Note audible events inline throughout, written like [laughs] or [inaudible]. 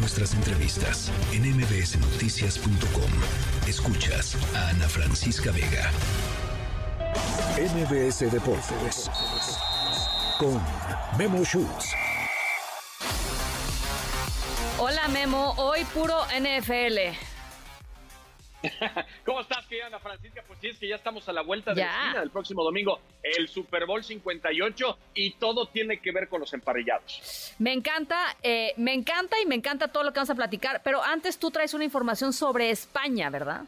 nuestras entrevistas en mbsnoticias.com. Escuchas a Ana Francisca Vega. MBS Deportes con Memo Schutz. Hola Memo, hoy puro NFL. [laughs] ¿Cómo estás, querida Ana Francisca? Pues sí, es que ya estamos a la vuelta de la esquina del próximo domingo, el Super Bowl 58, y todo tiene que ver con los emparellados. Me encanta, eh, me encanta y me encanta todo lo que vamos a platicar, pero antes tú traes una información sobre España, ¿verdad?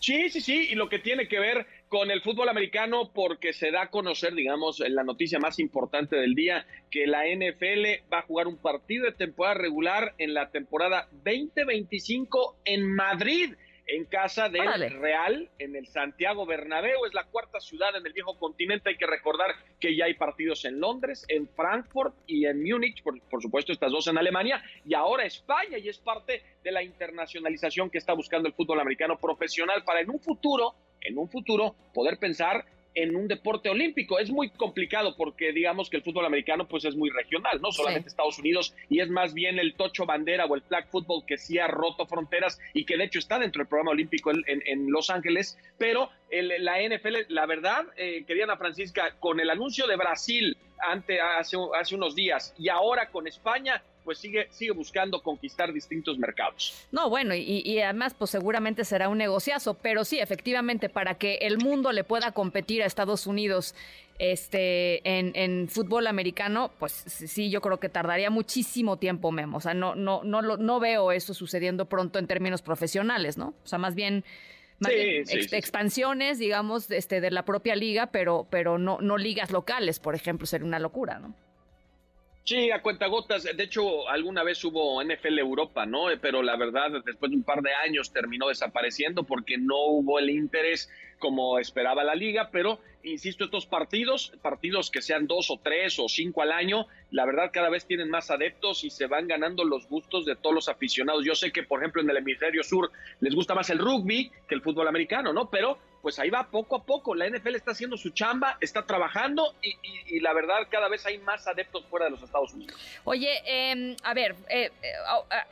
Sí, sí, sí, y lo que tiene que ver con el fútbol americano porque se da a conocer, digamos, la noticia más importante del día, que la NFL va a jugar un partido de temporada regular en la temporada 2025 en Madrid en casa del Real, en el Santiago Bernabéu. Es la cuarta ciudad en el viejo continente. Hay que recordar que ya hay partidos en Londres, en Frankfurt y en Múnich, por, por, supuesto estas dos en Alemania, y ahora España, y es parte de la internacionalización que está buscando el fútbol americano profesional para en un futuro, en un futuro, poder pensar en un deporte olímpico. Es muy complicado porque digamos que el fútbol americano pues es muy regional, no solamente Estados Unidos y es más bien el tocho bandera o el flag football que sí ha roto fronteras y que de hecho está dentro del programa olímpico en, Los Ángeles, pero la NFL, la verdad, eh, querida Ana Francisca, con el anuncio de Brasil ante, hace, hace unos días y ahora con España, pues sigue, sigue buscando conquistar distintos mercados. No, bueno, y, además pues seguramente será un negociazo, pero sí, efectivamente, para que el mundo le pueda competir a Estados Unidos este, en, fútbol americano, pues sí, yo creo que tardaría muchísimo tiempo, Memo. O sea, no, no, no, no veo eso sucediendo pronto en términos profesionales, ¿no? O sea, más bien... expansiones, digamos, este, de la propia liga, pero, pero no, no ligas locales, por ejemplo, sería una locura, ¿no? Sí, a cuentagotas. De hecho, alguna vez hubo NFL Europa, ¿no? Pero la verdad, después de un par de años terminó desapareciendo porque no hubo el interés como esperaba la liga, pero insisto, estos partidos, partidos que sean dos o tres o cinco al año, la verdad cada vez tienen más adeptos y se van ganando los gustos de todos los aficionados. Yo sé que, por ejemplo, en el hemisferio sur les gusta más el rugby que el fútbol americano, ¿no? Pero pues ahí va poco a poco. La NFL está haciendo su chamba, está trabajando y, la verdad cada vez hay más adeptos fuera de los Estados Unidos. Oye, em, a ver, eh, eh,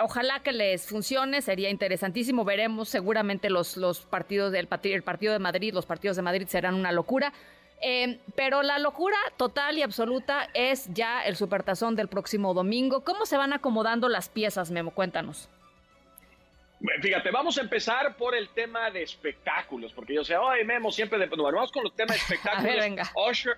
ojalá que les funcione, sería interesantísimo. Veremos seguramente los, los partidos del el partido de Madrid, los partidos de Madrid serán una locura. Em, pero la locura total y absoluta es ya el supertazón del próximo domingo. ¿Cómo se van acomodando las piezas, Memo? Cuéntanos. Fíjate, vamos a empezar por el tema de espectáculos, porque yo sé, ay, Memo, siempre de... Bueno, vamos con los temas de [laughs] espectáculos. ver, venga. Usher,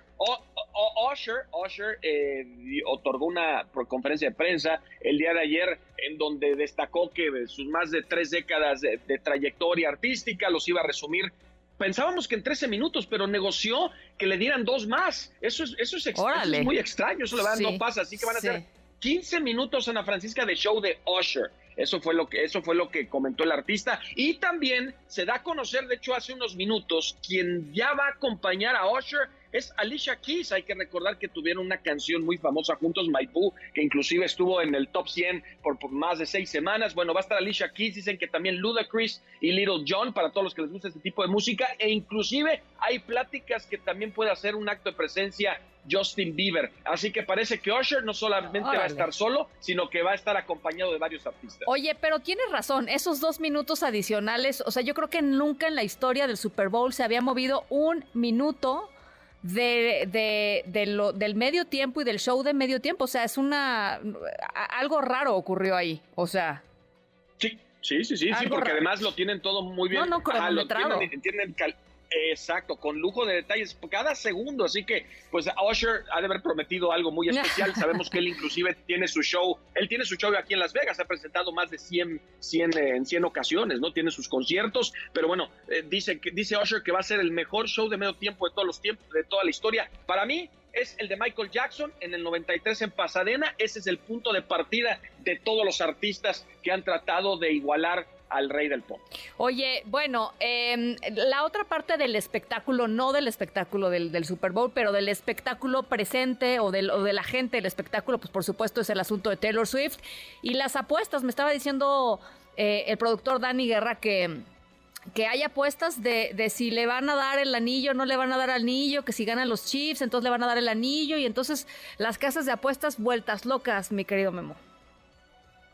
Usher, eh, otorgó una conferencia de prensa el día de ayer en donde destacó que sus más de tres décadas de, trayectoria artística los iba a resumir pensábamos que en 13 minutos, pero negoció que le dieran dos más. Eso es, eso es, muy extraño, eso la verdad no pasa, así que van a ser 15 minutos Ana Francisca de show de Usher. Eso fue lo que eso fue lo que comentó el artista y también se da a conocer de hecho hace unos minutos quien ya va a acompañar a Usher es Alicia Keys. Hay que recordar que tuvieron una canción muy famosa juntos, Maipú, que inclusive estuvo en el top 100 por, más de seis semanas. Bueno, va a estar Alicia Keys, dicen que también Ludacris y Little John, para todos los que les gusta este tipo de música, e inclusive hay pláticas que también puede hacer un acto de presencia Justin Bieber. Así que parece que Usher no solamente va a estar solo, sino que va a estar acompañado de varios artistas. Oye, pero tienes razón, esos dos minutos adicionales, o sea, yo creo que nunca en la historia del Super Bowl se había movido un minuto de, de, lo, del medio tiempo y del show de medio tiempo. O sea, es una... Algo raro ocurrió ahí. O sea... Sí, sí, sí, sí, sí porque además lo tienen todo muy bien. No, no, cronometrado. tienen, Exacto, con lujo de detalles cada segundo, así que pues Usher ha de haber prometido algo muy especial, [laughs] sabemos que él inclusive tiene su show, él tiene su show aquí en Las Vegas, ha presentado más de 100, 100 eh, en 100 ocasiones, ¿no? Tiene sus conciertos, pero bueno, eh, dice, dice Usher que va a ser el mejor show de medio tiempo de todos los tiempos, de toda la historia. Para mí, es el de Michael Jackson en el 93 en Pasadena. Ese es el punto de partida de todos los artistas que han tratado de igualar al rey del pop. Oye, bueno, em, la otra parte del espectáculo, no del espectáculo del, Super Bowl, pero del espectáculo presente o, del, de la gente del espectáculo, pues por supuesto es el asunto de Taylor Swift. Y las apuestas, me estaba diciendo eh, el productor Danny Guerra que que hay apuestas de, si le van a dar el anillo, no le van a dar anillo, que si ganan los Chiefs, entonces le van a dar el anillo, y entonces las casas de apuestas vueltas locas, mi querido Memo.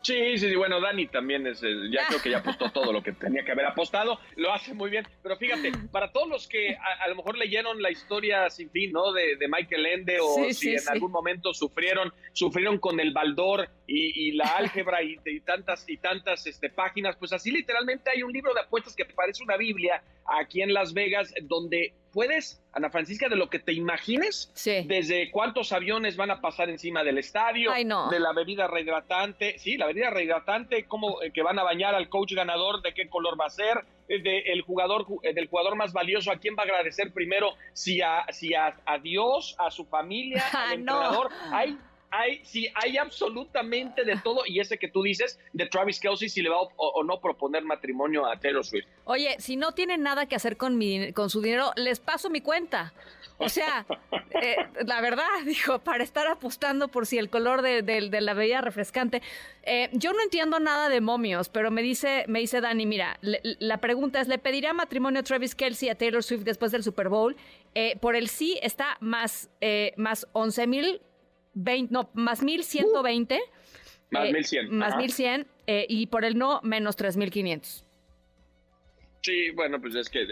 Sí, sí, sí, bueno, Dani también es, eh, ya creo que ya apostó [laughs] todo lo que tenía que haber apostado, lo hace muy bien, pero fíjate, para todos los que a, lo mejor leyeron la historia sin fin, ¿no? De, Michael Ende o si en algún momento sufrieron, sufrieron con el baldor y, la álgebra y, tantas y tantas este, páginas, pues así literalmente hay un libro de apuestas que parece una Biblia aquí en Las Vegas donde puedes, Ana Francisca, de lo que te imagines, desde cuántos aviones van a pasar encima del estadio, de la bebida rehidratante, sí, la bebida rehidratante, cómo eh, que van a bañar al coach ganador, de qué color va a ser, eh, de el jugador, eh, del jugador más valioso, a quién va a agradecer primero, si a, si a, Dios, a su familia, al [laughs] entrenador. Hay hay, sí, hay absolutamente de todo. Y ese que tú dices de Travis Kelsey, si le va o, no proponer matrimonio a Taylor Swift. Oye, si no tienen nada que hacer con, mi, con su dinero, les paso mi cuenta. O sea, [laughs] eh, la verdad, [laughs] dijo, para estar apostando por si el color de, la bebida refrescante. Eh, yo no entiendo nada de momios, pero me dice, me dice Dani, mira, la pregunta es, ¿le pedirá matrimonio a Travis Kelsey a Taylor Swift después del Super Bowl? Eh, por el sí está más, más 11 mil no, más 1120. Más 1100. Eh, más 1100 eh, y por el no, menos 3500. Sí, bueno, pues es que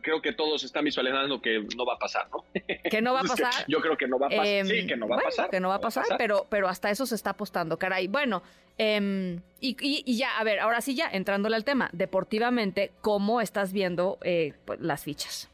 creo que todos están visualizando que no va a pasar, ¿no? [laughs] Que no va a [laughs] pasar. Yo creo que no va a pasar. Em, sí, que no va a pasar. Que no va a pasar, Pero, pero hasta eso se está apostando, caray. Bueno, em, y, ya, a ver, ahora sí ya, entrándole al tema, deportivamente, ¿cómo estás viendo eh, pues, las fichas?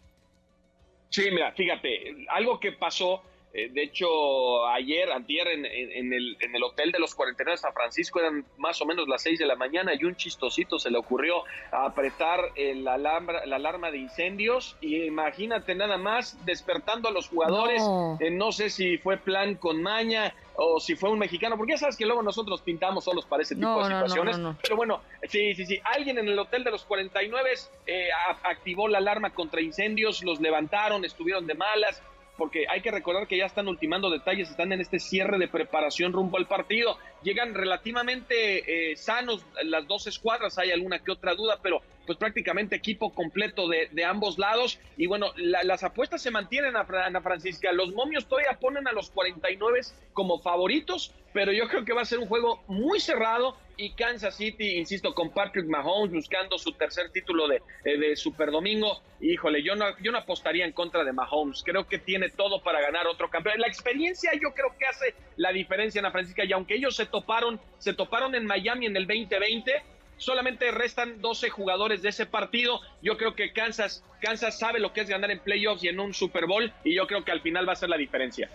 Sí, mira, fíjate, algo que pasó eh, de hecho, ayer, antier, en, en, el, en el hotel de los 49 de San Francisco eran más o menos las 6 de la mañana y un chistosito se le ocurrió apretar la alarma de incendios y imagínate nada más despertando a los jugadores. No. Eh, no sé si fue plan con maña o si fue un mexicano, porque ya sabes que luego nosotros pintamos solos para ese tipo de situaciones. pero bueno, sí, sí, sí. Alguien en el hotel de los 49 eh, activó la alarma contra incendios, los levantaron, estuvieron de malas porque hay que recordar que ya están ultimando detalles, están en este cierre de preparación rumbo al partido. Llegan relativamente eh, sanos las dos escuadras, hay alguna que otra duda, pero pues prácticamente equipo completo de, ambos lados. Y bueno, las apuestas se mantienen a Ana Francisca. Los momios todavía ponen a los 49 como favoritos, pero yo creo que va a ser un juego muy cerrado y Kansas City, insisto, con Patrick Mahomes buscando su tercer título de, eh, Super Domingo. Híjole, yo no, yo no apostaría en contra de Mahomes. Creo que tiene todo para ganar otro campeón. La experiencia yo creo que hace la diferencia, Ana Francisca. Y aunque ellos se toparon, se toparon en Miami en el 2020, solamente restan 12 jugadores de ese partido. Yo creo que Kansas, Kansas sabe lo que es ganar en playoffs y en un Super Bowl y yo creo que al final va a ser la diferencia.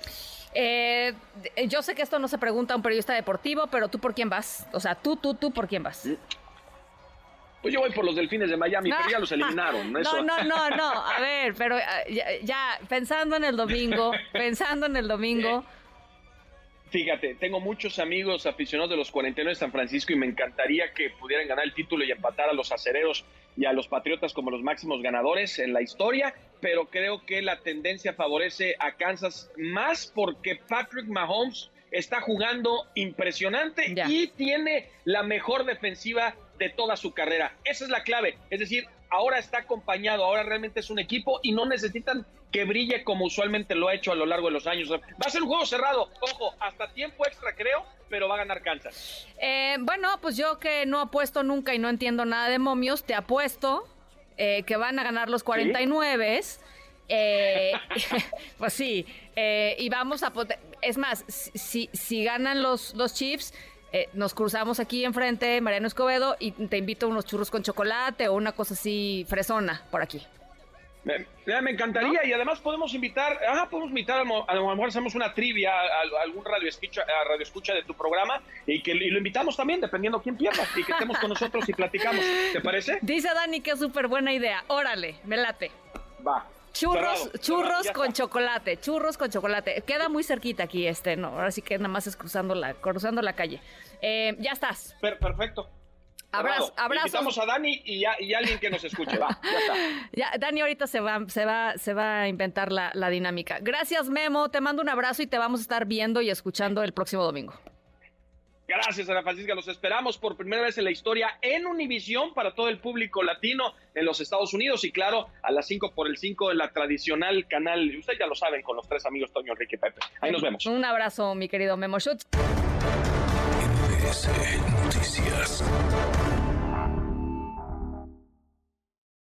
Eh, yo sé que esto no se pregunta a un periodista deportivo, pero tú por quién vas? O sea, tú, tú, tú, ¿por quién vas? Pues yo voy por los delfines de Miami, pero ya los eliminaron. [laughs] No, no, no, no, [laughs] A ver, pero eh, ya, pensando en el domingo, [laughs] pensando en el domingo. Fíjate, tengo muchos amigos aficionados de los 49 de San Francisco y me encantaría que pudieran ganar el título y empatar a los acereros y a los patriotas como los máximos ganadores en la historia, pero creo que la tendencia favorece a Kansas más porque Patrick Mahomes está jugando impresionante y tiene la mejor defensiva de toda su carrera. Esa es la clave. Es decir, ahora está acompañado, ahora realmente es un equipo y no necesitan que brille como usualmente lo ha hecho a lo largo de los años. Va a ser un juego cerrado, ojo, hasta tiempo extra creo, pero va a ganar Kansas. Eh, bueno, pues yo que no apuesto nunca y no entiendo nada de momios, te apuesto eh, que van a ganar los 49. Eh, [laughs] [laughs] pues sí, y vamos a... Es más, si, si ganan los, los Chiefs eh, nos cruzamos aquí enfrente, Mariano Escobedo, y te invito a unos churros con chocolate o una cosa así fresona por aquí. Me, me encantaría y además podemos invitar, ah, podemos invitar, a lo mejor hacemos una trivia a, algún radio escucha, radio escucha de tu programa y que lo invitamos también, dependiendo quién pierda, y que estemos con nosotros y platicamos. ¿Te parece? [laughs] Dice Dani que es súper buena idea. Órale, me late. Va. Churros, churros con chocolate, churros con chocolate. Queda muy cerquita aquí este, ¿no? Ahora sí que nada más es cruzando la, cruzando la calle. Eh, ya estás. perfecto. Abrazo. Invitamos a Dani y, y, alguien que nos escuche. Va, ya está. [laughs] Ya, Dani ahorita se va, se va, se va a inventar la, la dinámica. Gracias, Memo. Te mando un abrazo y te vamos a estar viendo y escuchando el próximo domingo. Gracias, Ana Francisca. Los esperamos por primera vez en la historia en Univisión para todo el público latino en los Estados Unidos y claro, a las 5 por el 5 en la tradicional canal, ustedes ya lo saben, con los tres amigos Toño, Enrique y Pepe. Ahí nos vemos. Un abrazo, mi querido Memo Schutz.